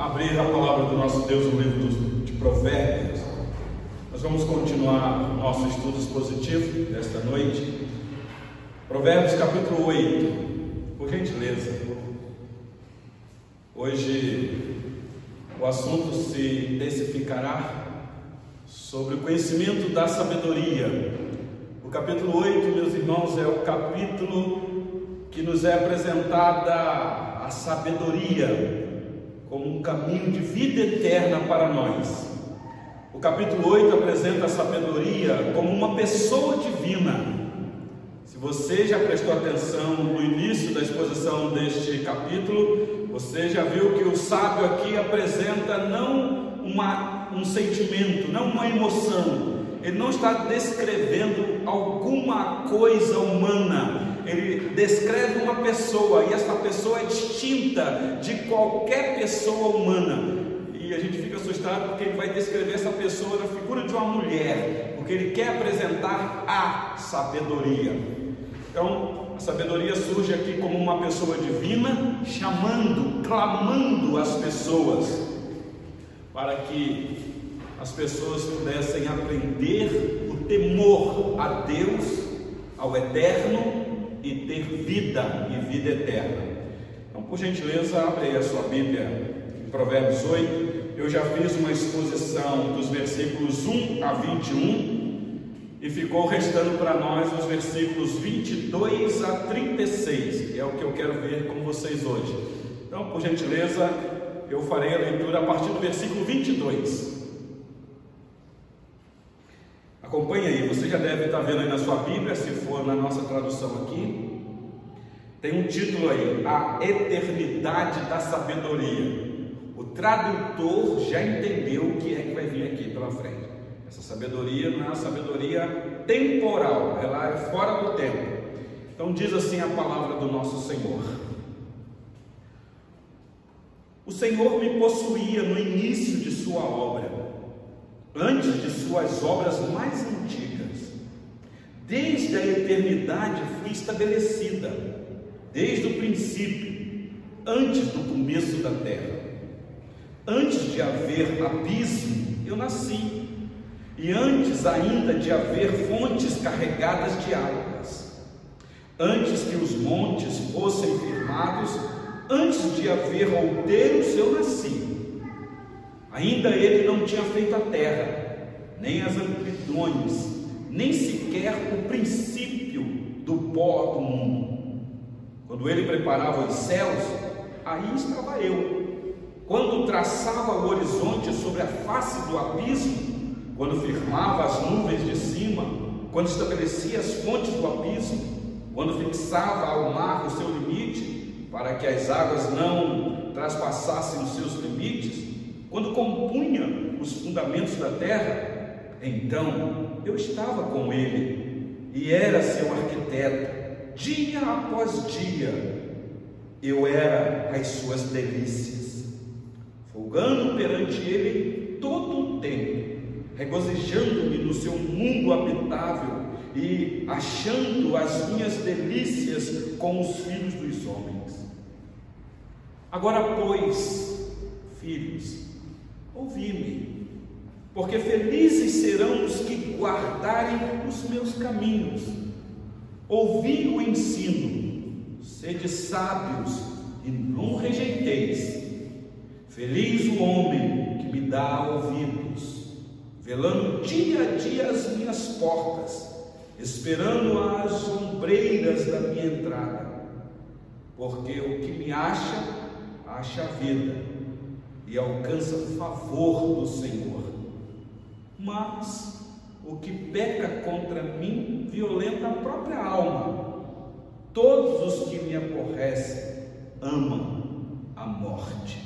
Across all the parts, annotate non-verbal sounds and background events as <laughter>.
abrir a palavra do nosso Deus no livro de Provérbios, nós vamos continuar o nosso estudo expositivo desta noite. Provérbios capítulo 8, por gentileza. Hoje o assunto se intensificará sobre o conhecimento da sabedoria. O capítulo 8, meus irmãos, é o capítulo que nos é apresentada a sabedoria como um caminho de vida eterna para nós. O capítulo 8 apresenta a sabedoria como uma pessoa divina. Se você já prestou atenção no início da exposição deste capítulo, você já viu que o sábio aqui apresenta não uma, um sentimento, não uma emoção. Ele não está descrevendo alguma coisa humana, ele descreve uma pessoa e essa pessoa é distinta de qualquer pessoa humana. E a gente fica assustado porque ele vai descrever essa pessoa na figura de uma mulher, porque ele quer apresentar a sabedoria. Então, a sabedoria surge aqui como uma pessoa divina, chamando, clamando as pessoas, para que as pessoas pudessem aprender o temor a Deus, ao Eterno e ter vida e vida eterna. Então, por gentileza, abre aí a sua Bíblia em Provérbios 8. Eu já fiz uma exposição dos versículos 1 a 21 e ficou restando para nós os versículos 22 a 36, que é o que eu quero ver com vocês hoje. Então, por gentileza, eu farei a leitura a partir do versículo 22. Acompanhe aí, você já deve estar vendo aí na sua Bíblia, se for na nossa tradução aqui. Tem um título aí, A Eternidade da Sabedoria. O tradutor já entendeu o que é que vai vir aqui pela frente. Essa sabedoria não é uma sabedoria temporal, ela é fora do tempo. Então diz assim a palavra do nosso Senhor. O Senhor me possuía no início de sua obra antes de suas obras mais antigas. Desde a eternidade fui estabelecida, desde o princípio, antes do começo da terra. Antes de haver abismo, eu nasci, e antes ainda de haver fontes carregadas de águas. Antes que os montes fossem firmados, antes de haver outeiros, eu nasci Ainda ele não tinha feito a terra, nem as amplitudes, nem sequer o princípio do pó do mundo. Quando ele preparava os céus, aí estava eu. Quando traçava o horizonte sobre a face do abismo, quando firmava as nuvens de cima, quando estabelecia as fontes do abismo, quando fixava ao mar o seu limite, para que as águas não traspassassem os seus limites, quando compunha os fundamentos da terra, então eu estava com ele e era seu arquiteto. Dia após dia, eu era as suas delícias, folgando perante ele todo o tempo, regozijando-me no seu mundo habitável e achando as minhas delícias com os filhos dos homens. Agora, pois, filhos, ouvi-me, porque felizes serão os que guardarem os meus caminhos. Ouvi o ensino, sede sábios e não rejeiteis. Feliz o homem que me dá ouvidos, velando dia a dia as minhas portas, esperando as ombreiras da minha entrada, porque o que me acha, acha a vida e alcança favor do Senhor. Mas o que peca contra mim violenta a própria alma. Todos os que me aborrecem amam a morte.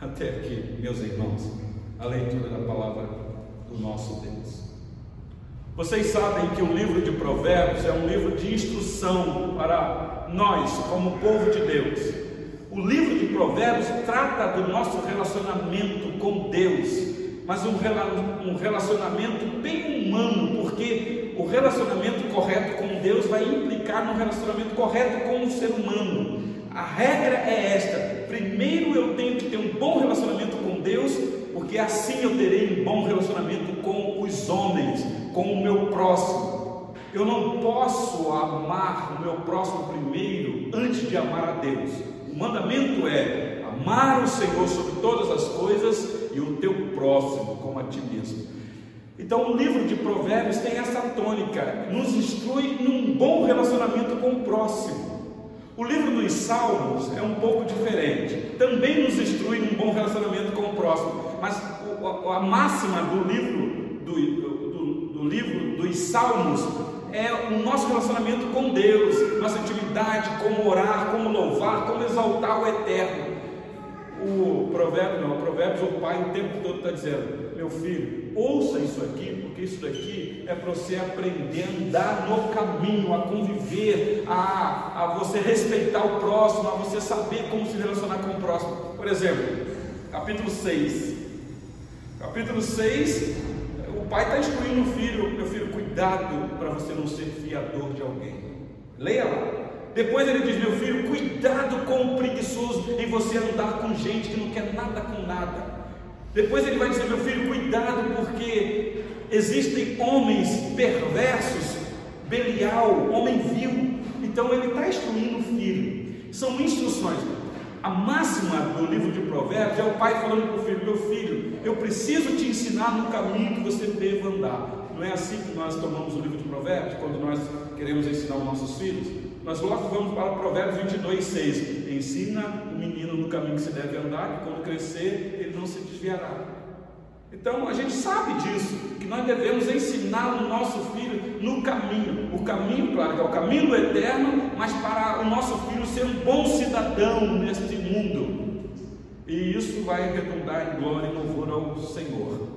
Até aqui, meus irmãos, a leitura da palavra do nosso Deus. Vocês sabem que o livro de Provérbios é um livro de instrução para nós, como povo de Deus. O livro de Provérbios trata do nosso relacionamento com Deus, mas um relacionamento bem humano, porque o relacionamento correto com Deus vai implicar no relacionamento correto com o ser humano. A regra é esta: primeiro eu tenho que ter um bom relacionamento porque assim eu terei um bom relacionamento com os homens, com o meu próximo. Eu não posso amar o meu próximo primeiro antes de amar a Deus. O mandamento é amar o Senhor sobre todas as coisas e o teu próximo como a ti mesmo. Então, o livro de Provérbios tem essa tônica, nos instrui num bom relacionamento com o próximo. O livro dos Salmos é um pouco diferente, também nos instrui num bom relacionamento com o próximo, mas a máxima do livro, do, do, do livro dos Salmos é o nosso relacionamento com Deus, nossa intimidade, como orar, como louvar, como exaltar o eterno. O provérbio, não, o provérbios, o pai o tempo todo está dizendo, meu filho, ouça isso aqui, porque isso daqui é para você aprender a andar no caminho, a conviver, a, a você respeitar o próximo, a você saber como se relacionar com o próximo. Por exemplo, capítulo 6. Capítulo 6, o pai está instruindo o filho, meu filho, cuidado para você não ser fiador de alguém. Leia lá. Depois ele diz: Meu filho, cuidado com o preguiçoso em você andar com gente que não quer nada com nada. Depois ele vai dizer: Meu filho, cuidado, porque existem homens perversos, Belial, homem vil. Então ele está instruindo o filho. São instruções. A máxima do livro de Provérbios é o pai falando para o filho: Meu filho, eu preciso te ensinar no caminho que você deve andar. Não é assim que nós tomamos o livro de Provérbios, quando nós queremos ensinar os nossos filhos? Nós logo vamos para Provérbios 22, 6. Ensina o menino no caminho que se deve andar, que quando crescer ele não se desviará. Então a gente sabe disso, que nós devemos ensinar o nosso filho no caminho. O caminho, claro, que é o caminho do eterno, mas para o nosso filho ser um bom cidadão neste mundo. E isso vai redundar em glória e louvor ao Senhor.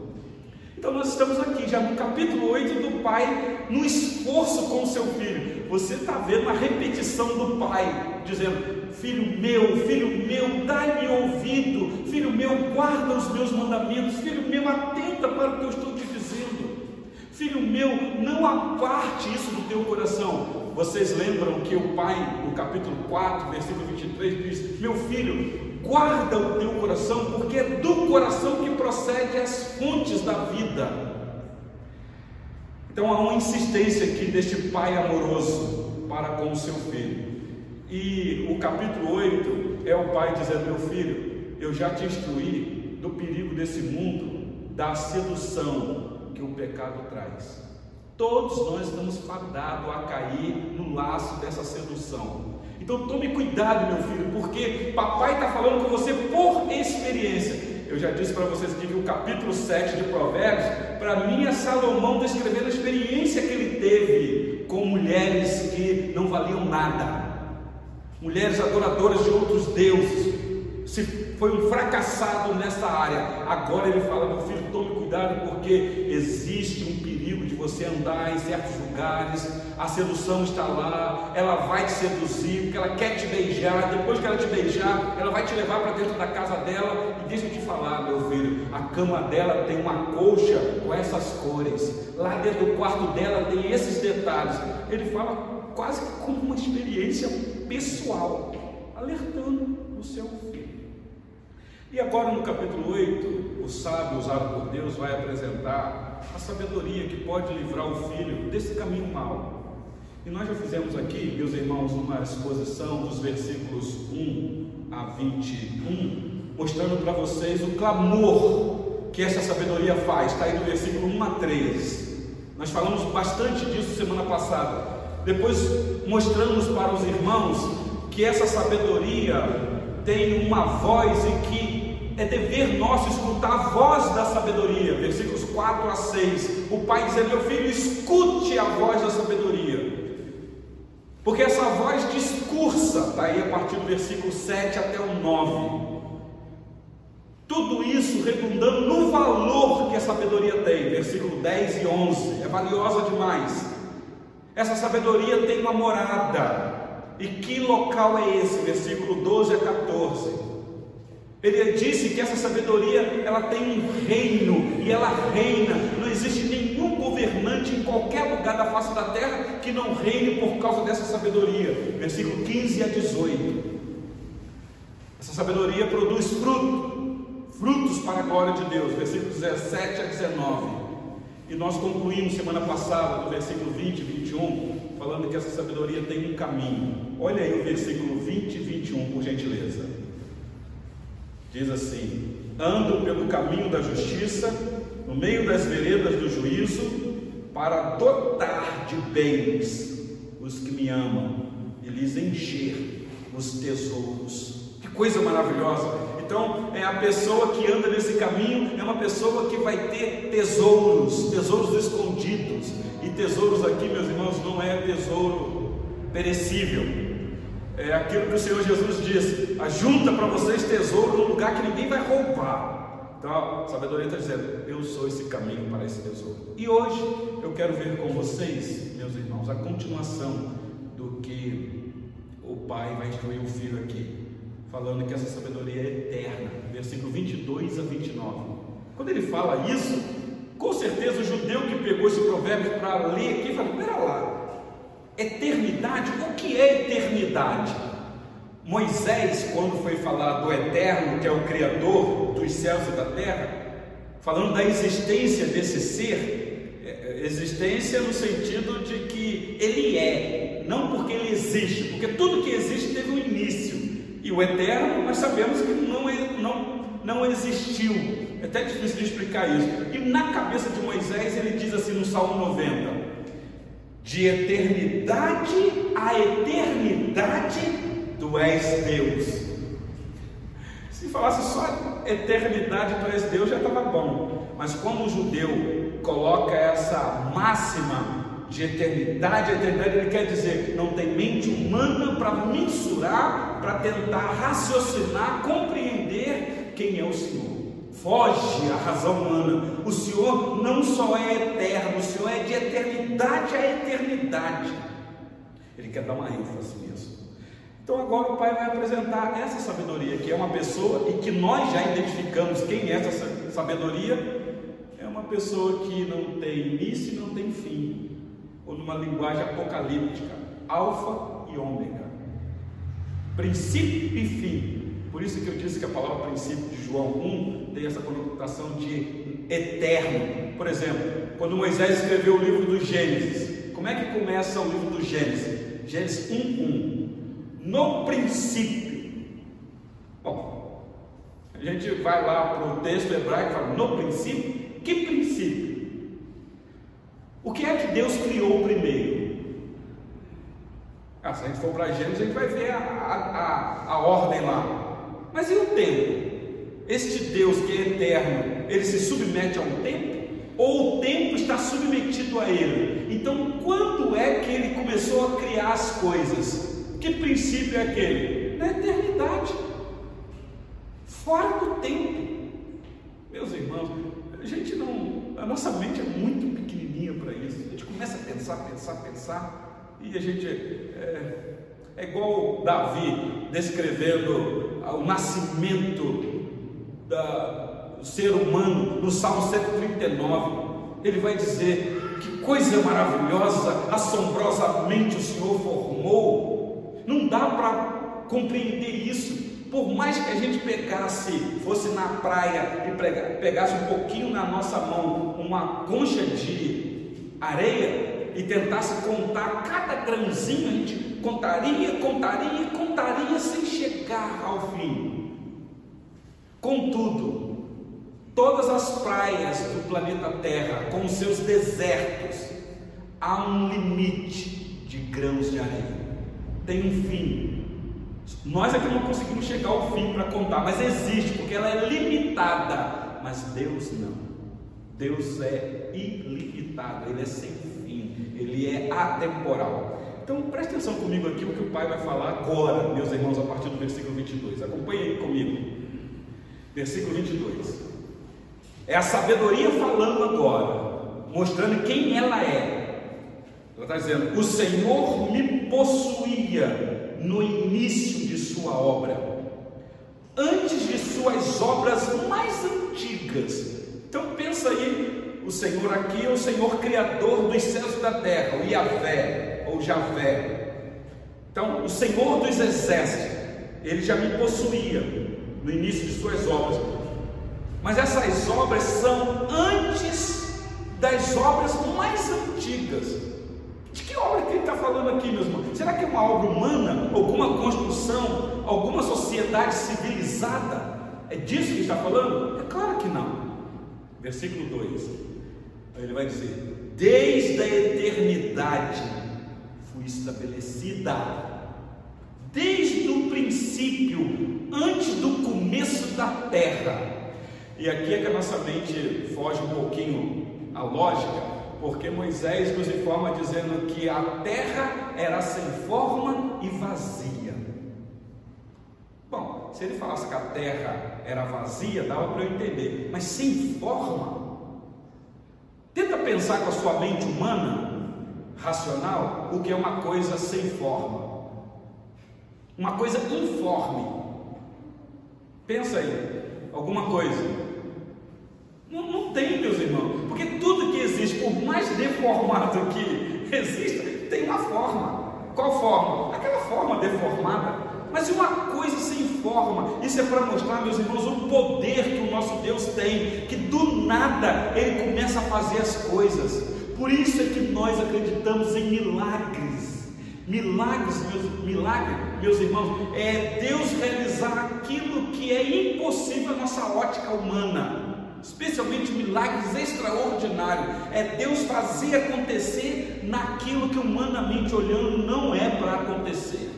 Então nós estamos aqui já no capítulo 8 do pai, no esforço com o seu filho. Você está vendo a repetição do pai, dizendo: Filho meu, filho meu, dá-me ouvido, filho meu, guarda os meus mandamentos, filho meu, atenta para o que eu estou te dizendo. Filho meu, não aparte isso do teu coração. Vocês lembram que o pai, no capítulo 4, versículo 23, diz: Meu filho, guarda o teu coração, porque é do coração que procede as fontes da vida. Então há uma insistência aqui deste pai amoroso para com o seu filho. E o capítulo 8 é o pai dizendo: Meu filho, eu já te instruí do perigo desse mundo, da sedução que o pecado traz. Todos nós estamos fadados a cair no laço dessa sedução. Então tome cuidado, meu filho, porque papai está falando com você por experiência. Eu já disse para vocês que o capítulo 7 de Provérbios, para mim é Salomão descrevendo a experiência que ele teve com mulheres que não valiam nada, mulheres adoradoras de outros deuses. Se foi um fracassado nessa área, agora ele fala: meu filho, tome cuidado, porque existe um perigo de você andar em certos lugares a sedução está lá, ela vai te seduzir, porque ela quer te beijar, depois que ela te beijar, ela vai te levar para dentro da casa dela, e deixa eu te falar, meu filho, a cama dela tem uma colcha com essas cores, lá dentro do quarto dela tem esses detalhes. Ele fala quase como uma experiência pessoal, alertando o seu filho. E agora no capítulo 8, o sábio usado por Deus vai apresentar a sabedoria que pode livrar o filho desse caminho mau. E nós já fizemos aqui, meus irmãos, uma exposição dos versículos 1 a 21, mostrando para vocês o clamor que essa sabedoria faz. Está aí do versículo 1 a 3. Nós falamos bastante disso semana passada. Depois mostramos para os irmãos que essa sabedoria tem uma voz e que é dever nosso escutar a voz da sabedoria. Versículos 4 a 6. O pai diz: Meu filho, escute a voz da sabedoria. Porque essa voz discursa, está aí a partir do versículo 7 até o 9. Tudo isso redundando no valor que a sabedoria tem, versículo 10 e 11, é valiosa demais. Essa sabedoria tem uma morada, e que local é esse? Versículo 12 a 14. Ele disse que essa sabedoria ela tem um reino e ela reina. Não existe nenhum governante em qualquer lugar da face da terra que não reine por causa dessa sabedoria. Versículo 15 a 18. Essa sabedoria produz fruto, frutos para a glória de Deus, versículos 17 a 19. E nós concluímos semana passada, no versículo 20 e 21, falando que essa sabedoria tem um caminho. Olha aí o versículo 20 e 21, por gentileza. Diz assim: Ando pelo caminho da justiça, no meio das veredas do juízo, para dotar de bens os que me amam e lhes encher os tesouros. Que coisa maravilhosa! Então, é a pessoa que anda nesse caminho é uma pessoa que vai ter tesouros, tesouros escondidos. E tesouros aqui, meus irmãos, não é tesouro perecível. É aquilo que o Senhor Jesus diz: ajunta para vocês tesouro num lugar que ninguém vai roubar. Então, a sabedoria está dizendo: eu sou esse caminho para esse tesouro. E hoje eu quero ver com vocês, meus irmãos, a continuação do que o Pai vai instruir o Filho aqui falando que essa sabedoria é eterna, versículo 22 a 29. Quando ele fala isso, com certeza o judeu que pegou esse provérbio para ler aqui fala: pera lá, eternidade? O que é eternidade? Moisés, quando foi falar do eterno, que é o Criador dos céus e da terra, falando da existência desse ser, é, é, existência no sentido de que ele é, não porque ele existe, porque tudo que existe teve um início. E o eterno, nós sabemos que não, não, não existiu. É até difícil de explicar isso. E na cabeça de Moisés, ele diz assim no Salmo 90: De eternidade a eternidade, tu és Deus. Se falasse só eternidade, tu és Deus, já estava bom. Mas quando o judeu coloca essa máxima de eternidade a eternidade, ele quer dizer, não tem mente humana para mensurar, para tentar raciocinar, compreender quem é o Senhor. Foge a razão humana. O Senhor não só é eterno, o Senhor é de eternidade a eternidade. Ele quer dar uma ênfase nisso. Então agora o Pai vai apresentar essa sabedoria, que é uma pessoa e que nós já identificamos quem é essa sabedoria. É uma pessoa que não tem início e não tem fim ou numa linguagem apocalíptica, alfa e ômega, princípio e fim. Por isso que eu disse que a palavra princípio de João 1 tem essa conotação de eterno. Por exemplo, quando Moisés escreveu o livro do Gênesis, como é que começa o livro do Gênesis? Gênesis 1:1. No princípio. Bom, a gente vai lá para o texto hebraico e fala, no princípio, que princípio? O que é que Deus criou primeiro? Ah, se a gente for para Gênesis, a gente vai ver a, a, a, ordem lá. Mas e o tempo? Este Deus que é eterno, ele se submete a um tempo? Ou o tempo está submetido a ele? Então, quando é que ele começou a criar as coisas? Que princípio é aquele? Na eternidade, fora do tempo. Meus irmãos, a gente não, a nossa mente é muito para isso. A gente começa a pensar, pensar, pensar, e a gente é, é igual Davi descrevendo o nascimento do ser humano no Salmo 139. Ele vai dizer que coisa maravilhosa, assombrosamente o Senhor formou. Não dá para compreender isso por mais que a gente pegasse, fosse na praia e pegasse um pouquinho na nossa mão uma concha de areia e tentasse contar cada grãozinho, a gente contaria, contaria, contaria sem chegar ao fim. Contudo, todas as praias do planeta Terra, com seus desertos, há um limite de grãos de areia. Tem um fim, nós aqui não conseguimos chegar ao fim para contar, mas existe, porque ela é limitada. Mas Deus não. Deus é ilimitado, Ele é sem fim, Ele é atemporal. Então preste atenção comigo aqui o que o Pai vai falar agora, meus irmãos, a partir do versículo 22. Acompanhe aí comigo. Versículo 22. É a sabedoria falando agora, mostrando quem ela é. Ela está dizendo: O Senhor me possuía no início de sua obra, antes de suas obras mais antigas. Então pensa aí, o Senhor aqui é o Senhor criador dos céus e da terra, o Yahvé ou Javé. Então, o Senhor dos exércitos, ele já me possuía no início de suas obras. Mas essas obras são antes das obras mais antigas. De que obra que ele está falando aqui, meus irmãos? Será que é uma obra humana, alguma construção, alguma sociedade civilizada? É disso que está falando? É claro que não. Versículo 2. Ele vai dizer: Desde a eternidade fui estabelecida desde o princípio, antes do começo da terra. E aqui é que a nossa mente foge um pouquinho a lógica, porque Moisés nos informa dizendo que a terra era sem forma e vazia. Se ele falasse que a terra era vazia, dava para eu entender, mas sem forma. Tenta pensar com a sua mente humana, racional, o que é uma coisa sem forma uma coisa informe. Pensa aí, alguma coisa. Não, não tem, meus irmãos, porque tudo que existe, por mais deformado que <laughs> exista, tem uma forma. Qual forma? Aquela forma deformada. Mas uma coisa sem forma, isso é para mostrar, meus irmãos, o poder que o nosso Deus tem, que do nada Ele começa a fazer as coisas. Por isso é que nós acreditamos em milagres. Milagres, meus, milagre, meus irmãos, é Deus realizar aquilo que é impossível à nossa ótica humana, especialmente milagres extraordinários. É Deus fazer acontecer naquilo que humanamente olhando não é para acontecer.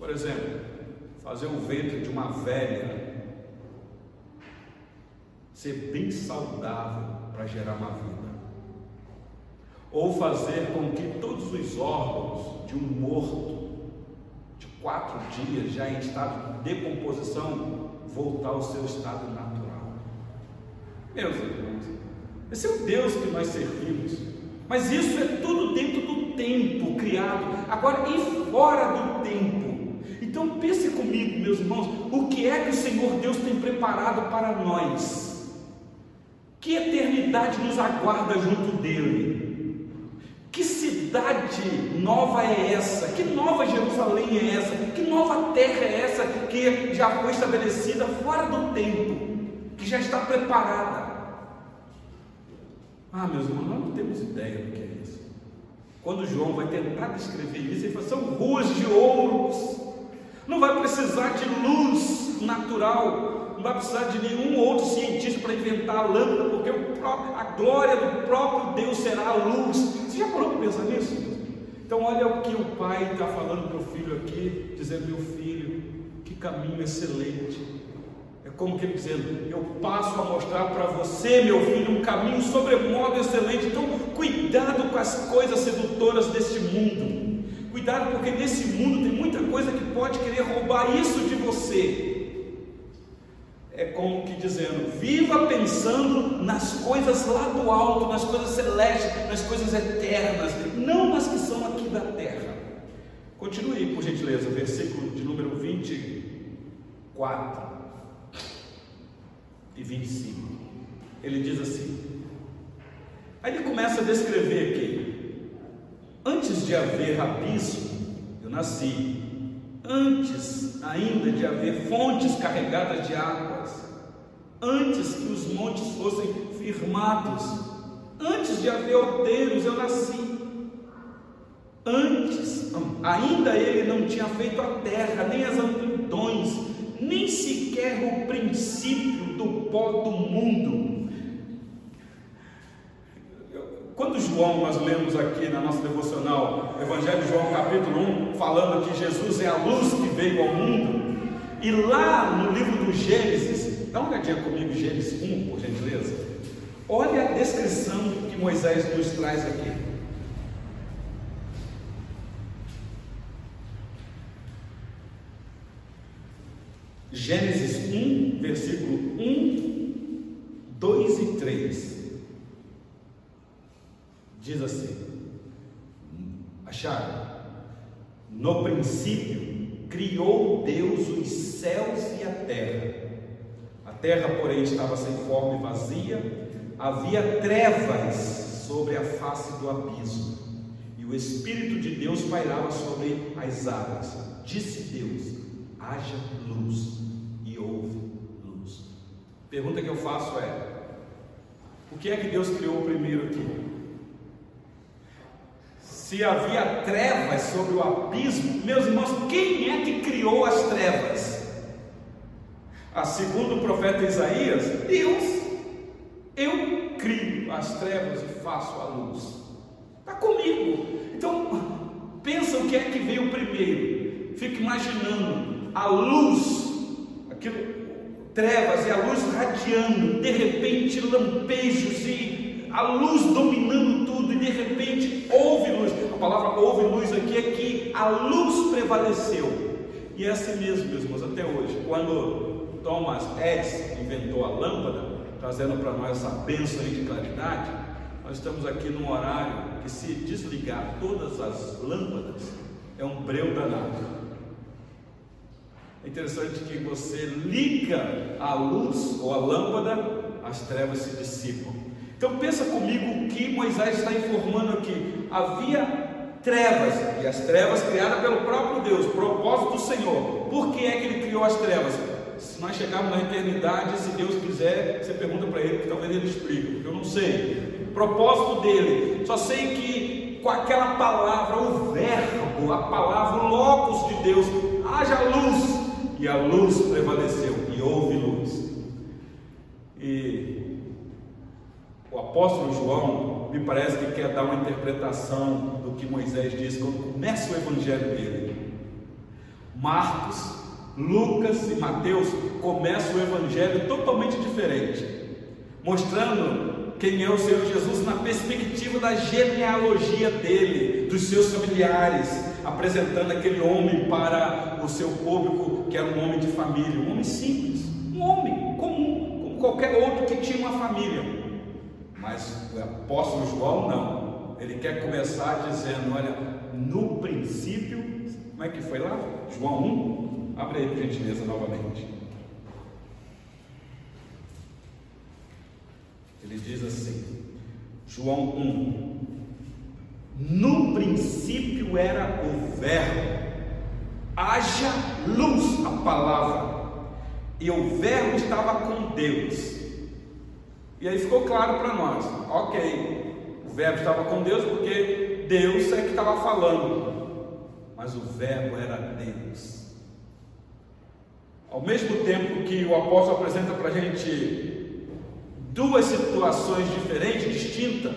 Por exemplo, fazer o ventre de uma velha ser bem saudável para gerar uma vida ou fazer com que todos os órgãos de um morto de quatro dias, já em estado de decomposição, voltar ao seu estado natural. Meus irmãos, esse é o Deus que nós servimos, mas isso é tudo dentro do tempo criado, agora e fora do tempo. Então pense comigo, meus irmãos, o que é que o Senhor Deus tem preparado para nós? Que eternidade nos aguarda junto dele? Que cidade nova é essa? Que nova Jerusalém é essa? Que nova terra é essa que já foi estabelecida fora do tempo, que já está preparada? Ah, meus irmãos, nós não temos ideia do que é isso. Quando João vai tentar descrever isso, ele fala: são ruas de ouros, não vai precisar de luz natural, não vai precisar de nenhum outro cientista para inventar a lâmpada, porque a glória do próprio Deus será a luz. Você já parou para pensar nisso? Então, olha o que o pai está falando para o filho aqui, dizendo: Meu filho, que caminho excelente. É como que ele dizendo: Eu passo a mostrar para você, meu filho, um caminho sobremodo excelente. Então, cuidado com as coisas sedutoras deste mundo. Cuidado, porque nesse mundo tem muita coisa que pode querer roubar isso de você é como que dizendo: viva pensando nas coisas lá do alto, nas coisas celestes, nas coisas eternas, não nas que são aqui da terra. Continue, por gentileza, versículo de número 24 e 25. Ele diz assim: aí ele começa a descrever aqui, antes de haver abismo, eu nasci, antes ainda de haver fontes carregadas de águas, antes que os montes fossem firmados, antes de haver outeiros, eu nasci. Antes, ainda ele não tinha feito a terra, nem as amplidões, nem sequer o princípio do pó do mundo quando João, nós lemos aqui na nossa devocional, Evangelho de João, capítulo 1, falando que Jesus é a luz que veio ao mundo, e lá no livro do Gênesis, dá uma olhadinha comigo, Gênesis 1, por gentileza. Olha a descrição que Moisés nos traz aqui. Gênesis 1, versículo 1, 2 e 3. Diz assim: acharam? No princípio criou Deus os céus e a terra. A terra, porém, estava sem forma e vazia, havia trevas sobre a face do abismo, e o Espírito de Deus pairava sobre as águas. Disse Deus: haja luz, e houve luz. pergunta que eu faço é: o que é que Deus criou primeiro aqui? Se havia trevas sobre o abismo, meus irmãos, quem é que criou as trevas? A segundo o profeta Isaías, Deus. Eu crio as trevas e faço a luz. Está comigo. Então, pensa o que é que veio primeiro. Fica imaginando a luz, aquilo, trevas e a luz radiando, de repente lampejos e a luz dominando tudo, e de repente houve palavra houve luz aqui é que a luz prevaleceu. E é assim mesmo, meus irmãos, até hoje. Quando Thomas Edison inventou a lâmpada, trazendo para nós essa bênção de claridade, nós estamos aqui num horário que se desligar todas as lâmpadas é um breu danado. É interessante que você liga a luz ou a lâmpada, as trevas se dissipam. Então pensa comigo o que Moisés está informando aqui. Havia trevas, e as trevas criadas pelo próprio Deus, propósito do Senhor. Por que é que ele criou as trevas? Se nós chegarmos na eternidade, se Deus quiser, você pergunta para ele, que talvez ele explique, eu não sei. Propósito dele, só sei que com aquela palavra, o verbo, a palavra, o locus de Deus, haja luz, e a luz prevaleceu, e houve luz. E o apóstolo João me parece que quer dar uma interpretação que Moisés disse quando começa o evangelho dele. Marcos, Lucas e Mateus começam o evangelho totalmente diferente, mostrando quem é o Senhor Jesus na perspectiva da genealogia dele, dos seus familiares, apresentando aquele homem para o seu público, que era um homem de família, um homem simples, um homem comum, como qualquer outro que tinha uma família. Mas o apóstolo João não. Ele quer começar dizendo: olha, no princípio, como é que foi lá? João 1? Abre aí, por gentileza, novamente. Ele diz assim, João 1, no princípio era o Verbo, haja luz a palavra, e o Verbo estava com Deus. E aí ficou claro para nós, ok, o Verbo estava com Deus porque Deus é que estava falando, mas o Verbo era Deus. Ao mesmo tempo que o apóstolo apresenta para a gente duas situações diferentes, distintas,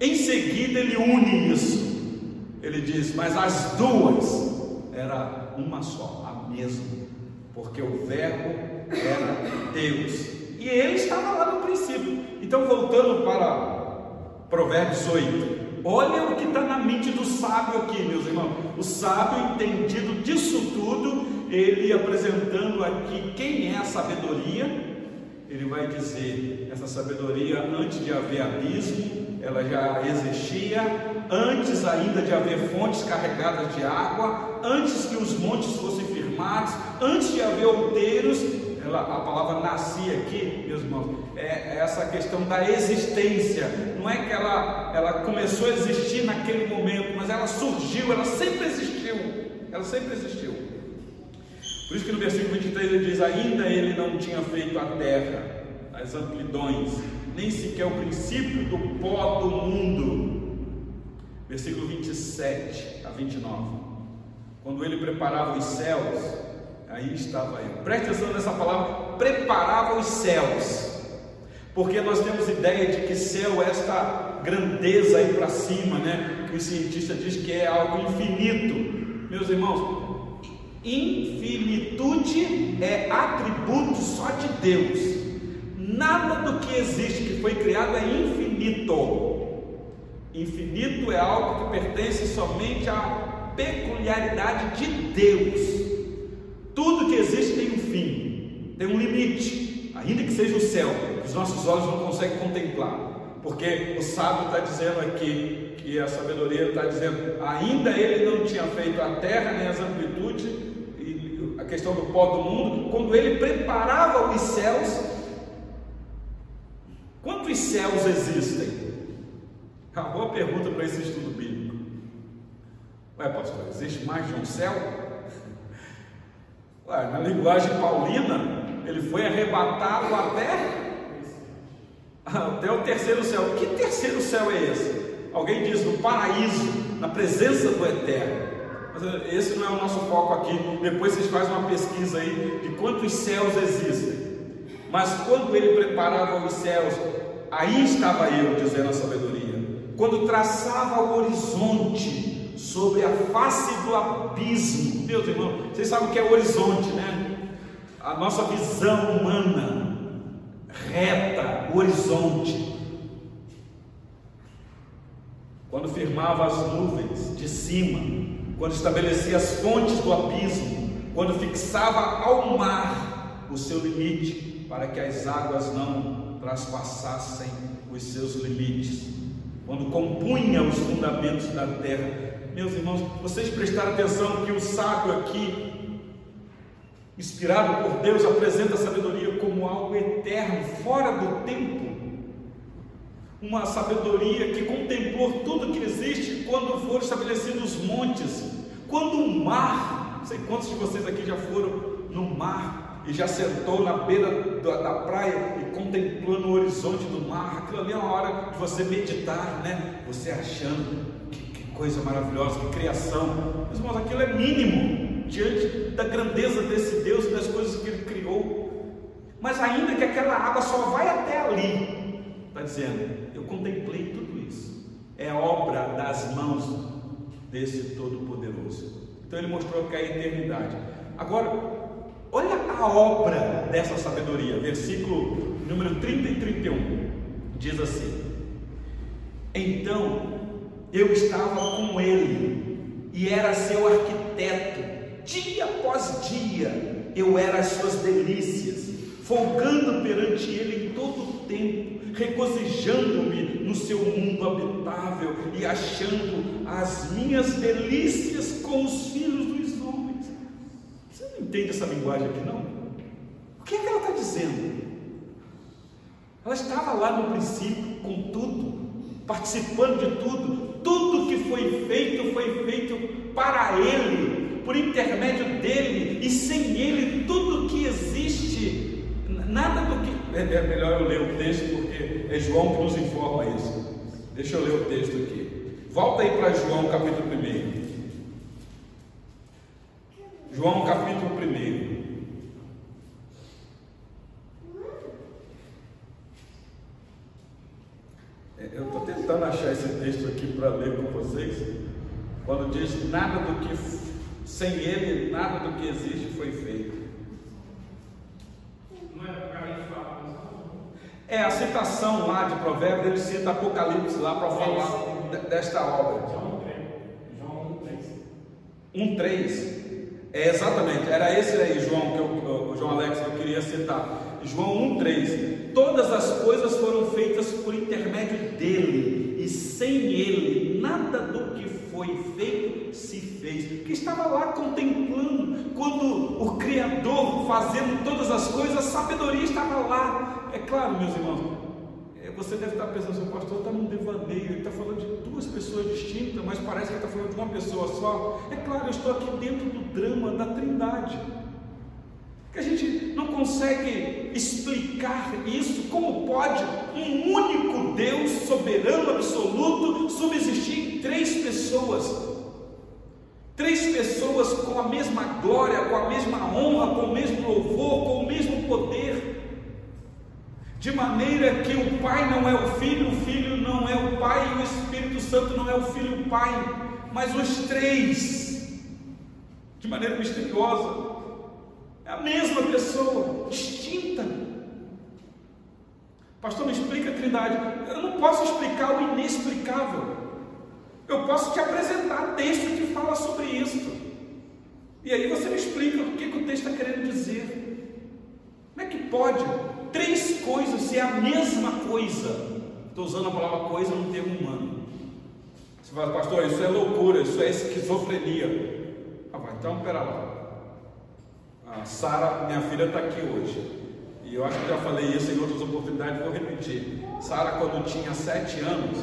em seguida ele une isso. Ele diz: Mas as duas era uma só, a mesma, porque o Verbo era Deus e ele estava lá no princípio. Então, voltando para Provérbios 8. Olha o que está na mente do sábio aqui, meus irmãos. O sábio, entendido disso tudo, ele apresentando aqui quem é a sabedoria, ele vai dizer: essa sabedoria, antes de haver abismo, ela já existia antes ainda de haver fontes carregadas de água, antes que os montes fossem firmados, antes de haver outeiros, a palavra nascia aqui, meus irmãos, é, é essa questão da existência. Não é que ela, ela começou a existir naquele momento, mas ela surgiu, ela sempre existiu. Ela sempre existiu. Por isso que no versículo 23 ele diz: Ainda ele não tinha feito a terra, as amplidões, nem sequer o princípio do pó do mundo. Versículo 27 a 29. Quando ele preparava os céus, aí estava eu. Preste atenção nessa palavra: preparava os céus. Porque nós temos ideia de que céu é esta grandeza aí para cima, né? Que o cientista diz que é algo infinito. Meus irmãos, infinitude é atributo só de Deus. Nada do que existe que foi criado é infinito. Infinito é algo que pertence somente à peculiaridade de Deus. Tudo que existe tem um fim, tem um limite, ainda que seja o céu, que os nossos olhos não conseguem contemplar. Porque o sábio está dizendo aqui, que a sabedoria está dizendo, ainda ele não tinha feito a terra nem as amplitudes, a questão do pó do mundo, quando ele preparava os céus, Quantos céus existem? Uma boa pergunta para esse estudo bíblico. Ué, pastor, existe mais de um céu? Na linguagem paulina, Ele foi arrebatado até até o terceiro céu. Que terceiro céu é esse? Alguém diz no paraíso, na presença do Eterno. Mas eh, esse não é o nosso foco aqui. Depois vocês fazem uma pesquisa aí de quantos céus existem. Mas quando ele preparava os céus, aí estava eu, dizendo a sabedoria. Quando traçava o horizonte sobre a face do abismo. Meus irmãos, vocês sabem o que é o horizonte, né? A nossa visão humana reta, horizonte. Quando firmava as nuvens de cima, quando estabelecia as fontes do abismo, quando fixava ao mar o seu limite, para que as águas não traspassassem os seus limites, quando compunha os fundamentos da terra. Meus irmãos, vocês prestaram atenção que o sábio aqui, inspirado por Deus, apresenta a sabedoria como algo eterno, fora do tempo. Uma sabedoria que contemplou tudo que existe quando foram estabelecidos os montes, quando o mar, não sei quantos de vocês aqui já foram no mar e já sentou na beira da, da praia e contemplando o horizonte do mar, aquilo ali é uma hora de você meditar, né? Você achando coisa maravilhosa, que criação, mas irmãos, aquilo é mínimo diante da grandeza desse Deus e das coisas que Ele criou. Mas ainda que aquela água só vai até ali, está dizendo, eu contemplei tudo isso. É obra das mãos desse Todo-Poderoso. Então ele mostrou que é a eternidade. Agora, olha a obra dessa sabedoria, versículo número 30 e 31. Diz assim: Então eu estava com ele e era seu arquiteto, dia após dia eu era as suas delícias folgando perante Ele em todo o tempo, regozijando-me no seu mundo habitável e achando as minhas delícias com os filhos dos homens. Você não entende essa linguagem aqui, não? O que é que ela está dizendo? Ela estava lá no princípio com tudo, participando de tudo, tudo que foi feito foi feito para Ele, por intermédio dele, e sem Ele, tudo que existe Nada do que. É, é melhor eu ler o texto, porque é João que nos informa isso. Deixa eu ler o texto aqui. Volta aí para João capítulo 1. João capítulo 1. Eu estou tentando achar esse texto aqui para ler com vocês. Quando diz nada do que sem ele, nada do que existe foi feito. É a citação lá de Provérbios, ele cita Apocalipse lá para falar desta obra. João 1,3. 1,3. É exatamente, era esse aí, João, que eu, João Alex que eu queria citar. João 1,3. Todas as coisas foram feitas por intermédio dele, e sem ele, nada do que foi feito se fez. Que estava lá contemplando, quando o Criador fazendo todas as coisas, a sabedoria estava lá é claro, meus irmãos, é, você deve estar pensando, seu pastor está num devaneio, ele está falando de duas pessoas distintas, mas parece que ele está falando de uma pessoa só. É claro, eu estou aqui dentro do drama da Trindade. Que a gente não consegue explicar isso, como pode um único Deus soberano absoluto subsistir em três pessoas. Três pessoas com a mesma glória, com a mesma honra, com o mesmo louvor, com o mesmo poder de maneira que o Pai não é o Filho, o Filho não é o Pai e o Espírito Santo não é o Filho e o Pai, mas os três, de maneira misteriosa, é a mesma pessoa, distinta. Pastor, me explica a Trindade. Eu não posso explicar o inexplicável. Eu posso te apresentar texto que fala sobre isso. E aí você me explica o que, que o texto está querendo dizer. Como é que pode três coisas ser a mesma coisa. Estou usando a palavra coisa no termo humano. Você fala, pastor, isso é loucura, isso é esquizofrenia. Ah, vai, então pera lá. A Sara, minha filha, está aqui hoje. E eu acho que já falei isso em outras oportunidades, vou repetir. Sara, quando tinha sete anos,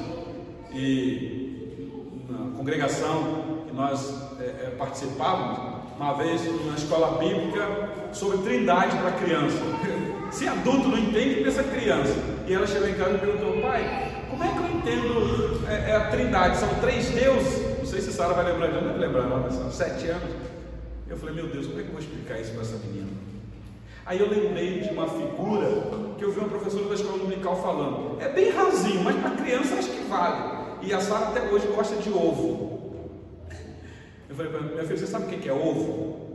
e na congregação que nós é, é, participávamos, uma vez na escola bíblica sobre trindade para criança. <laughs> Se adulto não entende, pensa criança. E ela chegou em casa e perguntou, pai, como é que eu entendo é, é a trindade? São três deuses? Não sei se Sara vai lembrar, não deve lembrar, não, são sete anos. Eu falei, meu Deus, como é que eu vou explicar isso para essa menina? Aí eu lembrei de uma figura que eu vi uma professora da escola dominical falando. É bem rasinho, mas para criança acho que vale. E a Sara até hoje gosta de ovo. Eu falei para minha filha, você sabe o que é ovo?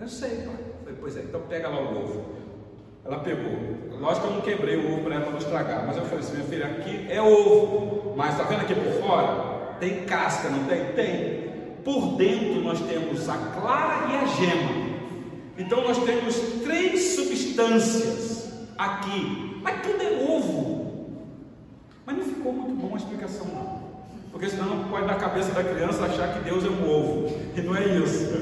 Eu sei, pai. Eu falei, pois é, então pega lá o ovo. Ela pegou. Lógico que eu não quebrei o ovo para ela não estragar, mas eu falei assim, minha filha, aqui é ovo, mas está vendo aqui por fora? Tem casca, não tem? Tem. Por dentro nós temos a clara e a gema. Então nós temos três substâncias aqui, mas tudo é ovo. Mas não ficou muito bom a explicação não. Porque senão pode na cabeça da criança achar que Deus é um ovo. <laughs> E não é isso.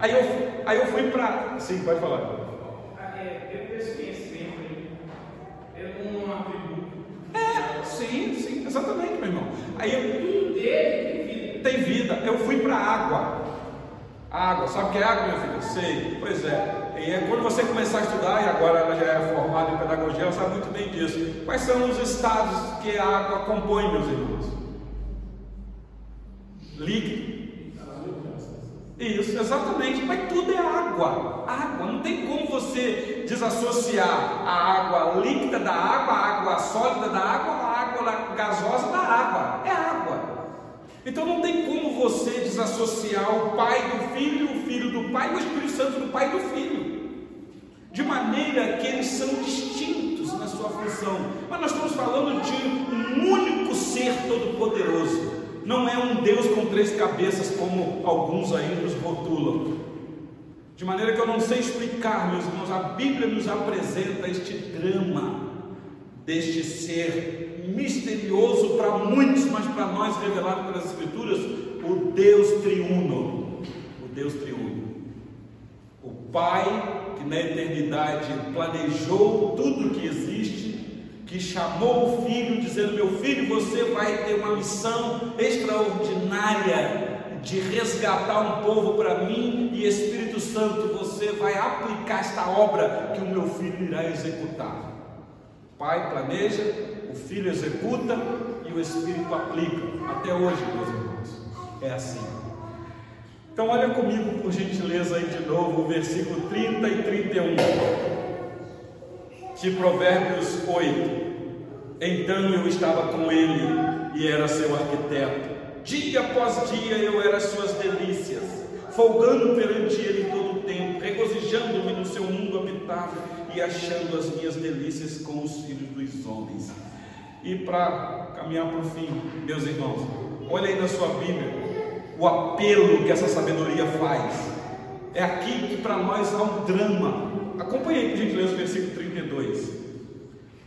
Aí eu, aí eu fui para. Sim, pode falar. Sim, sim, exatamente, meu irmão. Aí eu, tem vida. Eu fui para a água. Água, sabe o que é água, minha filha? Sei, pois é. E é quando você começar a estudar, e agora ela já é formada em pedagogia, ela sabe muito bem disso. Quais são os estados que a água compõe, meus irmãos? Líquido. Isso, exatamente, mas tudo é água. Água, não tem como você desassociar a água líquida da água, a água sólida da água, a água gasosa da água. É água. Então não tem como você desassociar o Pai do Filho, o Filho do Pai o Espírito Santo do Pai do Filho. De maneira que eles são distintos na sua função. Mas nós estamos falando de um único ser todo-poderoso não é um Deus com três cabeças, como alguns aí nos rotulam. De maneira que eu não sei explicar, meus irmãos, a Bíblia nos apresenta este drama deste ser misterioso para muitos, mas para nós revelado pelas Escrituras, o Deus triuno. O Deus triuno. O Pai que na eternidade planejou tudo que existe que chamou o filho, dizendo: Meu filho, você vai ter uma missão extraordinária de resgatar um povo para mim, e Espírito Santo, você vai aplicar esta obra que o meu filho irá executar. Pai planeja, o filho executa e o Espírito aplica. Até hoje, meus irmãos, é assim. Então, olha comigo, por gentileza, aí de novo, o versículo 30 e 31 de Provérbios 8. Então eu estava com ele e era seu arquiteto. Dia após dia eu era suas delícias, folgando perante ele todo o tempo, regozijando-me no seu mundo habitável e achando as minhas delícias com os filhos dos homens. E para caminhar para o fim, meus irmãos, olha aí na sua Bíblia o apelo que essa sabedoria faz. É aqui que para nós há um drama. Acompanhe por gentileza, o versículo 32.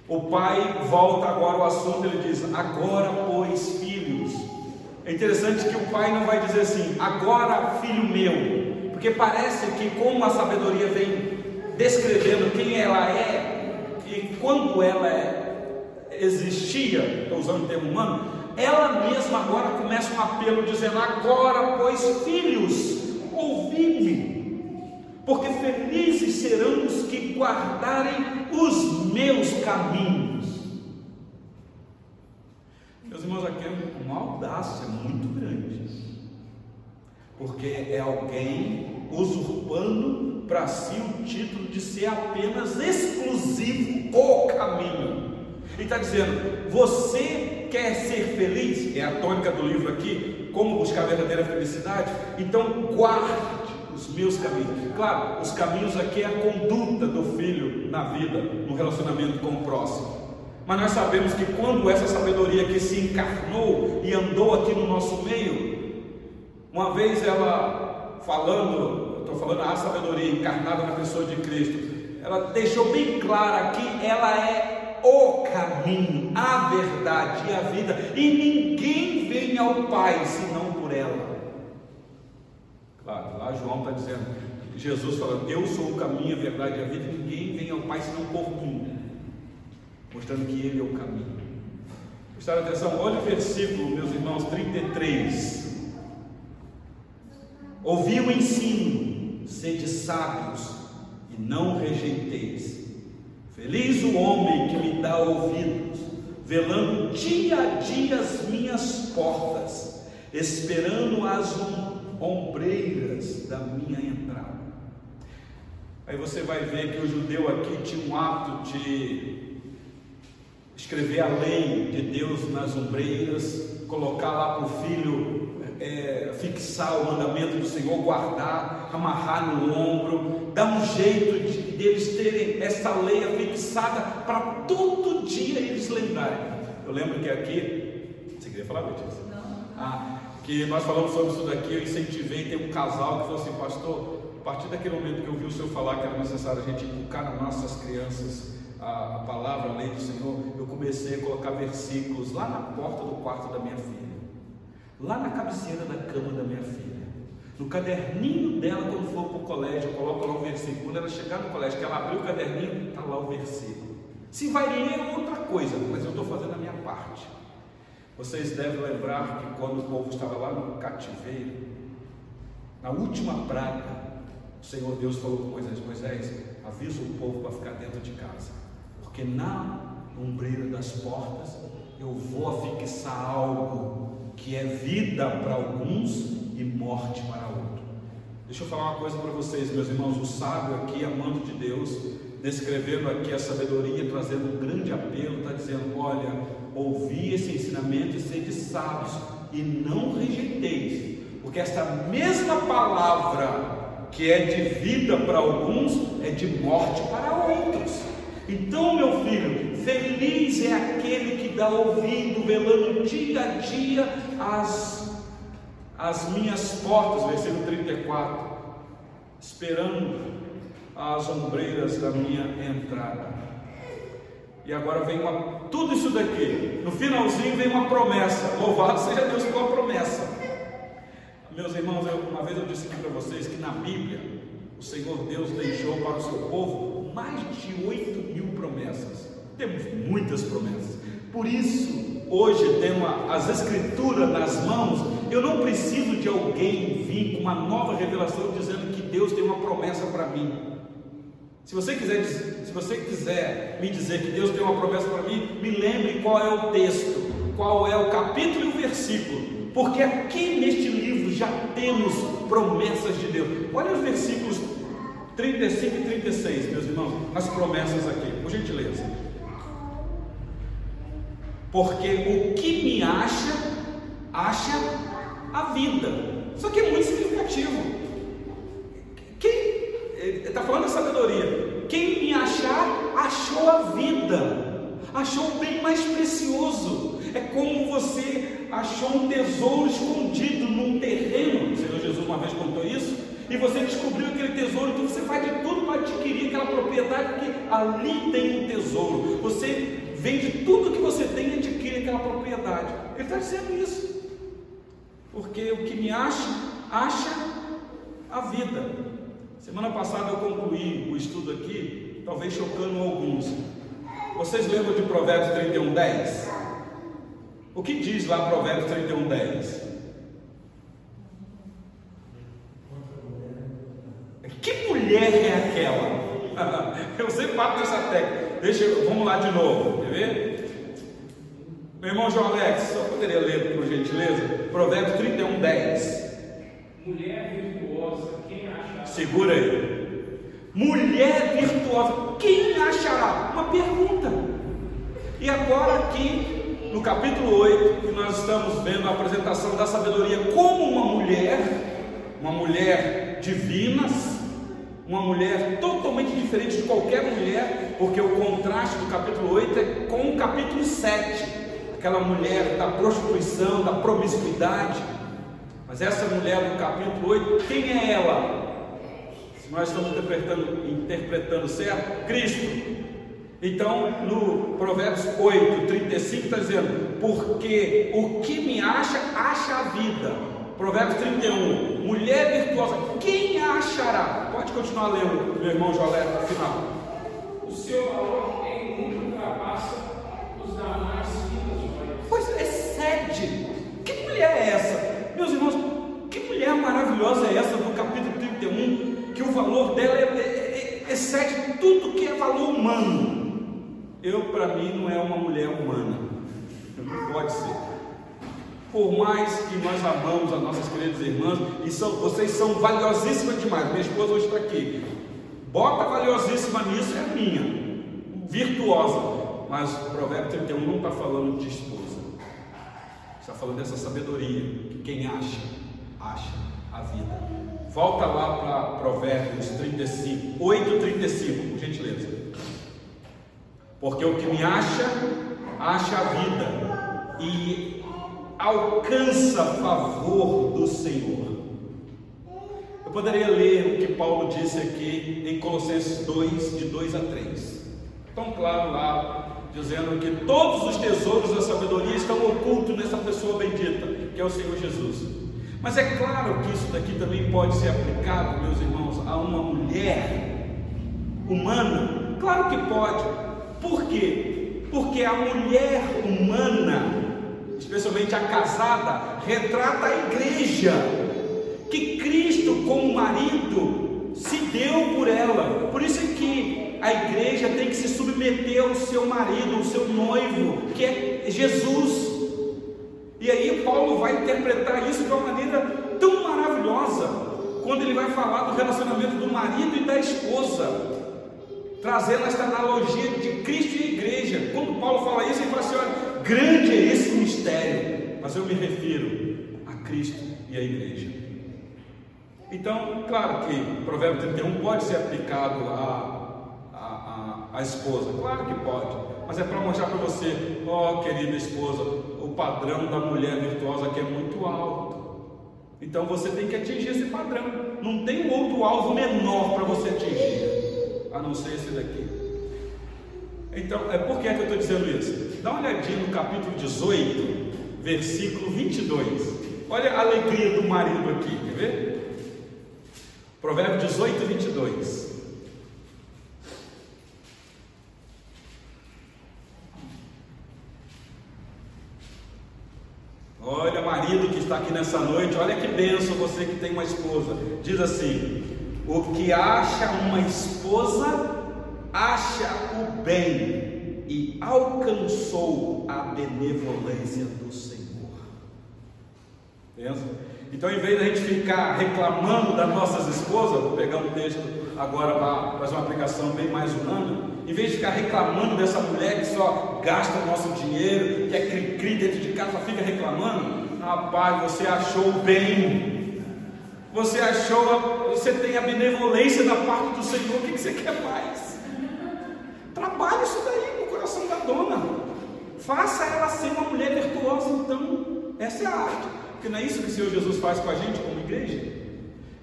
O pai volta agora ao assunto, ele diz: Agora, pois, filhos. É interessante que o pai não vai dizer assim, agora, filho meu, porque parece que, como a sabedoria vem descrevendo quem ela é e quando ela é, existia, estou usando o termo humano, ela mesma agora começa um apelo dizendo: Agora, pois, filhos, ouvi-me porque felizes serão os que guardarem os meus caminhos. Meus irmãos, aqui é uma audácia muito grande, porque é alguém usurpando para si o título de ser apenas exclusivo o caminho. Ele está dizendo: você quer ser feliz? É a tônica do livro aqui, como buscar a verdadeira felicidade? Então guarde os meus caminhos. Claro, os caminhos aqui é a conduta do filho na vida, no relacionamento com o próximo. Mas nós sabemos que quando essa sabedoria que se encarnou e andou aqui no nosso meio, uma vez ela falando, estou falando a sabedoria encarnada na pessoa de Cristo, ela deixou bem claro que ela é o caminho, a verdade e a vida, e ninguém vem ao Pai senão por ela. Claro, lá João está dizendo, Jesus falando, eu sou o caminho, a verdade e a vida, ninguém vem ao Pai senão por mim, mostrando que Ele é o caminho. Prestaram atenção, olha o versículo, meus irmãos, 33. Ouvi o ensino, sede sábios e não rejeiteis. Feliz o homem que me dá ouvidos, velando dia a dia as minhas portas, esperando as ombreiras da minha entrada. Aí você vai ver que o judeu aqui tinha um hábito de escrever a lei de Deus nas ombreiras, colocar lá para o filho é, fixar o mandamento do Senhor, guardar, amarrar no ombro, dar um jeito de deles terem essa lei fixada para todo dia eles lembrarem. Eu lembro que aqui, você queria falar, Beatriz? Não. Ah, que nós falamos sobre isso daqui, eu incentivei, tem um casal que falou assim, pastor, a partir daquele momento que eu vi o senhor falar que era necessário a gente inculcar nas nossas crianças a, a palavra, a lei do Senhor, eu comecei a colocar versículos lá na porta do quarto da minha filha lá na cabeceira da cama da minha filha. No caderninho dela, quando for para o colégio, eu coloco lá o versículo. Quando ela chegar no colégio, que ela abriu o caderninho, está lá o versículo. Se vai ler é outra coisa, mas eu estou fazendo a minha parte. Vocês devem lembrar que quando o povo estava lá no cativeiro, na última praga, o Senhor Deus falou com Moisés: Moisés, avisa o povo para ficar dentro de casa, porque na ombreira das portas eu vou afixar algo que é vida para alguns e morte para outros. Deixa eu falar uma coisa para vocês, meus irmãos. O sábio aqui, amando de Deus, descrevendo aqui a sabedoria, trazendo um grande apelo, está dizendo: olha, ouvi esse ensinamento e sede sábios, e não rejeiteis, porque esta mesma palavra que é de vida para alguns é de morte para outros. Então, meu filho, feliz é aquele que dá ouvido, velando dia a dia as, as minhas portas, versículo 34, esperando as ombreiras da minha entrada. E agora vem uma, tudo isso daqui, no finalzinho vem uma promessa, louvado seja Deus pela promessa. Meus irmãos, eu, uma vez eu disse aqui para vocês que na Bíblia, o Senhor Deus deixou para o seu povo mais de 8 mil promessas. Temos muitas promessas. Por isso, hoje tendo as escrituras nas mãos, eu não preciso de alguém vir com uma nova revelação dizendo que Deus tem uma promessa para mim. Se você quiser, se você quiser me dizer que Deus tem uma promessa para mim, me lembre qual é o texto, qual é o capítulo e o versículo, porque aqui neste livro já temos promessas de Deus. Olha os versículos 35 e 36, meus irmãos, as promessas aqui, por gentileza. Porque o que me acha, acha a vida. Isso aqui é muito significativo. Quem está falando da sabedoria? Quem me achar, achou a vida, achou o bem mais precioso. É como você achou um tesouro escondido num terreno. O Senhor Jesus uma vez contou isso e você descobriu aquele tesouro, então você faz de tudo para adquirir aquela propriedade, porque ali tem um tesouro. Você vende tudo que você tem e adquire aquela propriedade. Ele está dizendo isso. Porque o que me acha, acha a vida. Semana passada eu concluí o estudo aqui, talvez chocando alguns. Vocês lembram de Provérbios 31, 10? O que diz lá Provérbios 31, 10? Que mulher é aquela? <laughs> eu sempre bato nessa técnica. Deixa eu, vamos lá de novo, quer ver? Meu irmão João Alex, só poderia ler por gentileza? Provérbios 31, 10. Mulher virtuosa, quem achará? Segura aí. Mulher virtuosa, quem achará? Uma pergunta. E agora aqui, no capítulo 8, que nós estamos vendo a apresentação da sabedoria como uma mulher, uma mulher divina, uma mulher totalmente diferente de qualquer mulher, porque o contraste do capítulo 8 é com o capítulo 7, aquela mulher da prostituição, da promiscuidade. Mas essa mulher do capítulo 8, quem é ela? Se nós estamos interpretando, interpretando certo, Cristo. Então, no Provérbios 8, 35 está dizendo: Porque o que me acha, acha a vida Provérbios 31. Mulher virtuosa, quem a achará? Pode continuar lendo, meu irmão Jolé, o final. O seu valor em muito ultrapassa os damais Pois excede. Que mulher é essa? Meus irmãos, que mulher maravilhosa é essa do capítulo 31? Que o valor dela é, é, é, excede tudo que é valor humano. Eu, para mim, não é uma mulher humana. Não pode ser. Por mais que nós amamos as nossas queridas irmãs, e são, vocês são valiosíssimas demais. Minha esposa hoje está aqui. Bota valiosíssima nisso, é minha. Virtuosa. Mas o Provérbio 31 não está falando de esposa. Está falando dessa sabedoria. Que quem acha, acha a vida. Volta lá para Provérbios 35, 8, 35, por gentileza. Porque o que me acha, acha a vida e alcança favor do Senhor. Eu poderia ler o que Paulo disse aqui em Colossenses 2, de 2 a 3. Tão claro lá, dizendo que todos os tesouros da sabedoria estão ocultos nessa pessoa bendita, que é o Senhor Jesus. Mas é claro que isso daqui também pode ser aplicado, meus irmãos, a uma mulher humana. Claro que pode. Por quê? Porque a mulher humana, especialmente a casada, retrata a igreja. Que Cristo, como marido, se deu por ela. Por isso é que a igreja tem que se submeter ao seu marido, ao seu noivo, que é Jesus. E aí Paulo vai interpretar isso de uma maneira tão maravilhosa, quando ele vai falar do relacionamento do marido e da esposa, trazendo esta analogia de Cristo e igreja. Quando Paulo fala isso, ele fala assim: olha, grande é esse mistério, mas eu me refiro a Cristo e a igreja. Então, claro que Provérbio 31 pode ser aplicado à, à, à, à esposa, claro que pode, mas é para mostrar para você, ó oh, querida esposa, o padrão da mulher virtuosa que é muito alto. Então você tem que atingir esse padrão. Não tem outro alvo menor para você atingir, a não ser esse daqui. Então, é por que, é eu estou dizendo isso? Dá uma olhadinha no capítulo 18, versículo 22. Olha a alegria do marido aqui, quer ver? Provérbio 18, 22. Olha, marido que está aqui nessa noite, olha que benção você que tem uma esposa. Diz assim: o que acha uma esposa, acha o bem e alcançou a benevolência do Senhor. Pensa? Então, em vez de a gente ficar reclamando das nossas esposas, vou pegar um texto agora para fazer uma aplicação bem mais humana, em vez de ficar reclamando dessa mulher que só gasta o nosso dinheiro, que é cri-cri dentro de casa, só fica reclamando, rapaz, você achou bem, você achou, você tem a benevolência da parte do Senhor, o que, você quer mais? Trabalhe isso daí no coração da dona, faça ela ser uma mulher virtuosa, então, essa é a arte, porque não é isso que o Senhor Jesus faz com a gente como igreja.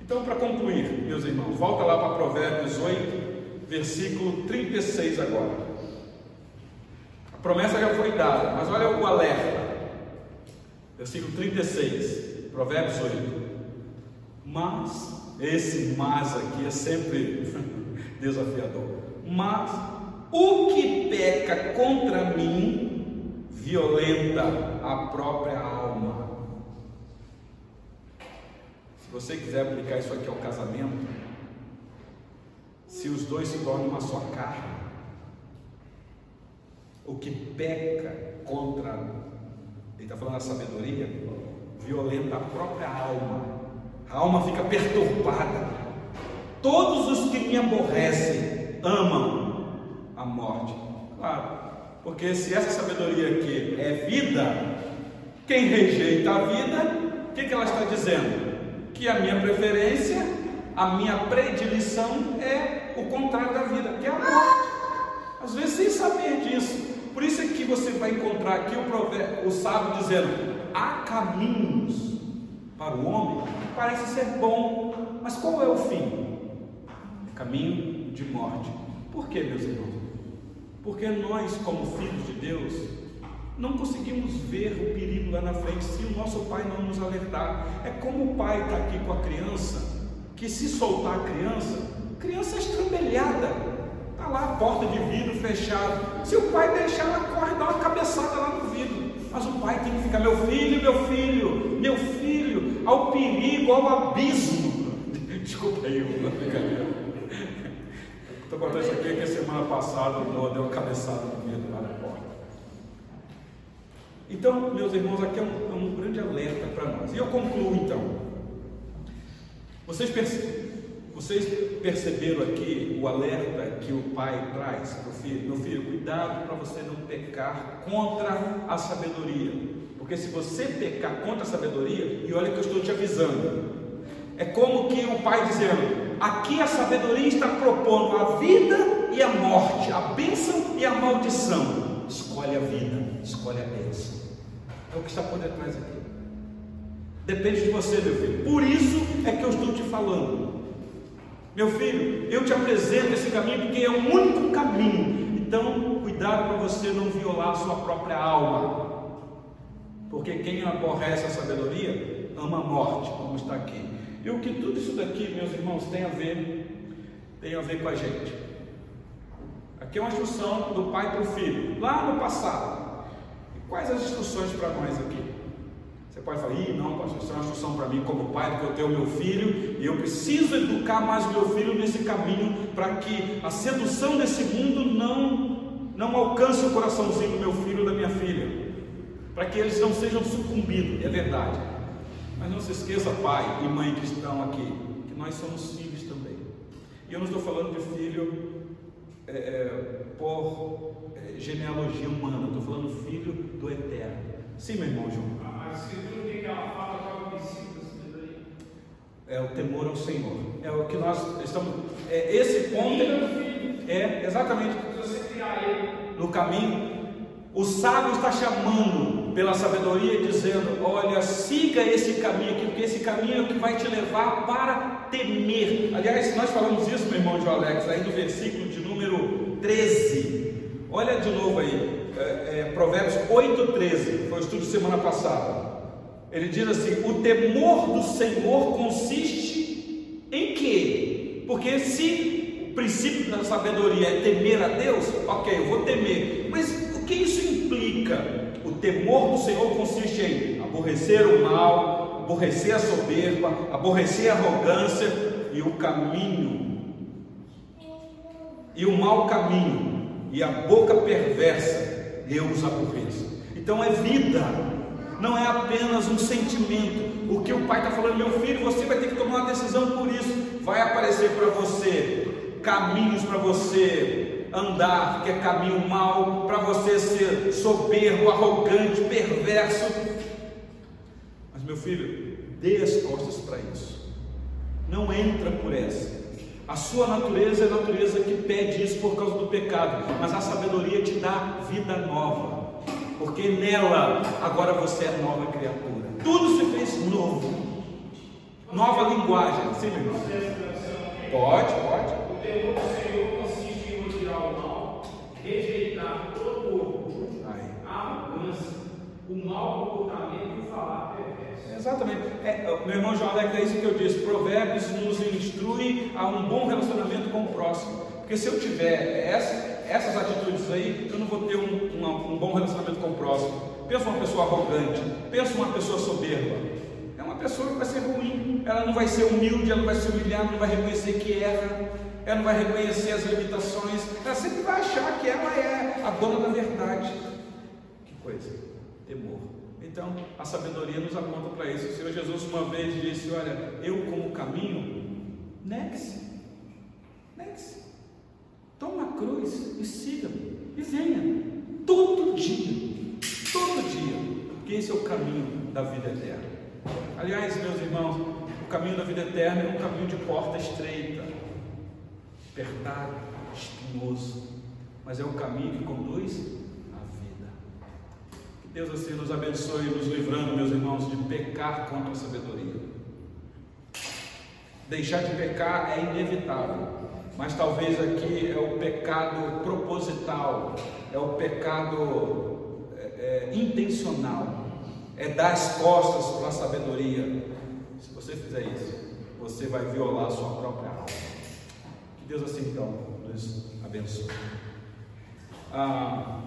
Então, para concluir, meus irmãos, volta lá para Provérbios 8, versículo 36 agora. A promessa já foi dada, mas olha o alerta. Versículo 36, Provérbios 8. Mas, esse mas aqui é sempre <laughs> desafiador. Mas o que peca contra mim violenta a própria alma. Se você quiser aplicar isso aqui ao casamento, se os dois se tornam uma só carne. O que peca contra, ele está falando da sabedoria, violenta a própria alma. A alma fica perturbada. Todos os que me aborrecem amam morte. Claro, porque se essa sabedoria aqui é vida, quem rejeita a vida, o que, que ela está dizendo? Que a minha preferência, a minha predileção é o contrário da vida, que é a morte. Às vezes sem saber disso. Por isso é que você vai encontrar aqui o, provérbio, o sábio dizendo: há caminhos para o homem que parece ser bom, mas qual é o fim? Caminho de morte. Por que, meus irmãos? Porque nós, como filhos de Deus, não conseguimos ver o perigo lá na frente se o nosso pai não nos alertar. É como o pai está aqui com a criança, que se soltar a criança, Criança estrambelhada, está lá a porta de vidro fechada. Se o pai deixar, ela corre, dá uma cabeçada lá no vidro. Mas o pai tem que ficar, meu filho, meu filho, meu filho, ao perigo, ao abismo. <laughs> Desculpa aí, eu Estou contar isso aqui que semana passada o deu uma cabeçada no medo lá na porta. Então, meus irmãos, aqui é um, é um grande alerta para nós. E eu concluo então. Vocês, perce... Vocês perceberam aqui o alerta que o pai traz para o filho? Meu filho, cuidado para você não pecar contra a sabedoria. Porque se você pecar contra a sabedoria, e olha que eu estou te avisando, é como que o pai dizendo: aqui a sabedoria está propondo a vida e a morte, a bênção e a maldição. Escolhe a vida, escolhe a bênção. É o que está por detrás aqui. Depende de você, meu filho. Por isso é que eu estou te falando. Meu filho, eu te apresento esse caminho porque é o único caminho. Então, cuidado para você não violar a sua própria alma. Porque quem aborrece a sabedoria ama a morte, como está aqui. E o que tudo isso daqui, meus irmãos, tem a ver, tem a ver com a gente. Aqui é uma instrução do pai para o filho, lá no passado. E quais as instruções para nós aqui? Você pode falar, Ih, não, pastor, isso é uma instrução para mim como pai, porque eu tenho meu filho e eu preciso educar mais o meu filho nesse caminho para que a sedução desse mundo não, não alcance o coraçãozinho do meu filho ou da minha filha, para que eles não sejam sucumbidos, é verdade. Mas não se esqueça, pai e mãe que estão aqui, que nós somos filhos também. E eu não estou falando de filho é, é, por é, genealogia humana, estou falando filho do eterno. Sim, meu irmão João. A escritura tem que ela fala é o princípio sabedoria. É o temor ao Senhor. É o que nós estamos. É esse ponto. É exatamente. No caminho, o sábio está chamando pela sabedoria, dizendo: Olha, siga esse caminho porque esse caminho é o que vai te levar para temer. Aliás, nós falamos isso, meu irmão João Alex, aí no versículo de número 13. Olha de novo aí, é, é, Provérbios 8, 13, foi o estudo de semana passada. Ele diz assim: O temor do Senhor consiste em quê? Porque se o princípio da sabedoria é temer a Deus, ok, eu vou temer, mas o que isso implica? O temor do Senhor consiste em aborrecer o mal, aborrecer a soberba, aborrecer a arrogância e o caminho, e o mau caminho, e a boca perversa, eu os aborreço. Então é vida, não é apenas um sentimento. O que o pai está falando, meu filho, você vai ter que tomar uma decisão por isso. Vai aparecer para você caminhos para você andar, que é caminho mau, para você ser soberbo, arrogante, perverso. Mas meu filho, dê as costas para isso. Não entra por essa. A sua natureza é a natureza que pede isso por causa do pecado, mas a sabedoria te dá vida nova, porque nela agora você é nova criatura. Tudo se fez novo, nova linguagem. Sim, meu irmão? Pode, pode. O temor do Senhor o mal, rejeitar todo o orgulho, a arrogância, o mau comportamento e o falar perverso. Exatamente. É, meu irmão João Alex, é isso que eu disse. Provérbios nos instrui a um bom relacionamento com o próximo. Porque se eu tiver essa, essas atitudes aí, eu não vou ter um, uma, um bom relacionamento com o próximo. Pensa uma pessoa arrogante, pensa uma pessoa soberba. É uma pessoa que vai ser ruim, ela não vai ser humilde, ela não vai se humilhar, não vai reconhecer que erra ela não vai reconhecer as limitações, ela sempre vai achar que ela é a dona da verdade. Que coisa, temor. Então, a sabedoria nos aponta para isso. O Senhor Jesus uma vez disse: Olha, eu como caminho, negue-se, negue-se, toma a cruz e siga-me, e venha, todo dia, todo dia, porque esse é o caminho da vida eterna. Aliás, meus irmãos, o caminho da vida eterna é um caminho de porta estreita apertado, espinhoso, mas é o caminho que conduz à vida. Que Deus assim nos abençoe, nos livrando, meus irmãos, de pecar contra a sabedoria. Deixar de pecar é inevitável, mas talvez aqui é o pecado proposital, é o pecado é, é, intencional, é dar as costas para a sabedoria. Se você fizer isso, você vai violar a sua própria alma. Deus assim então nos abençoe. Ah,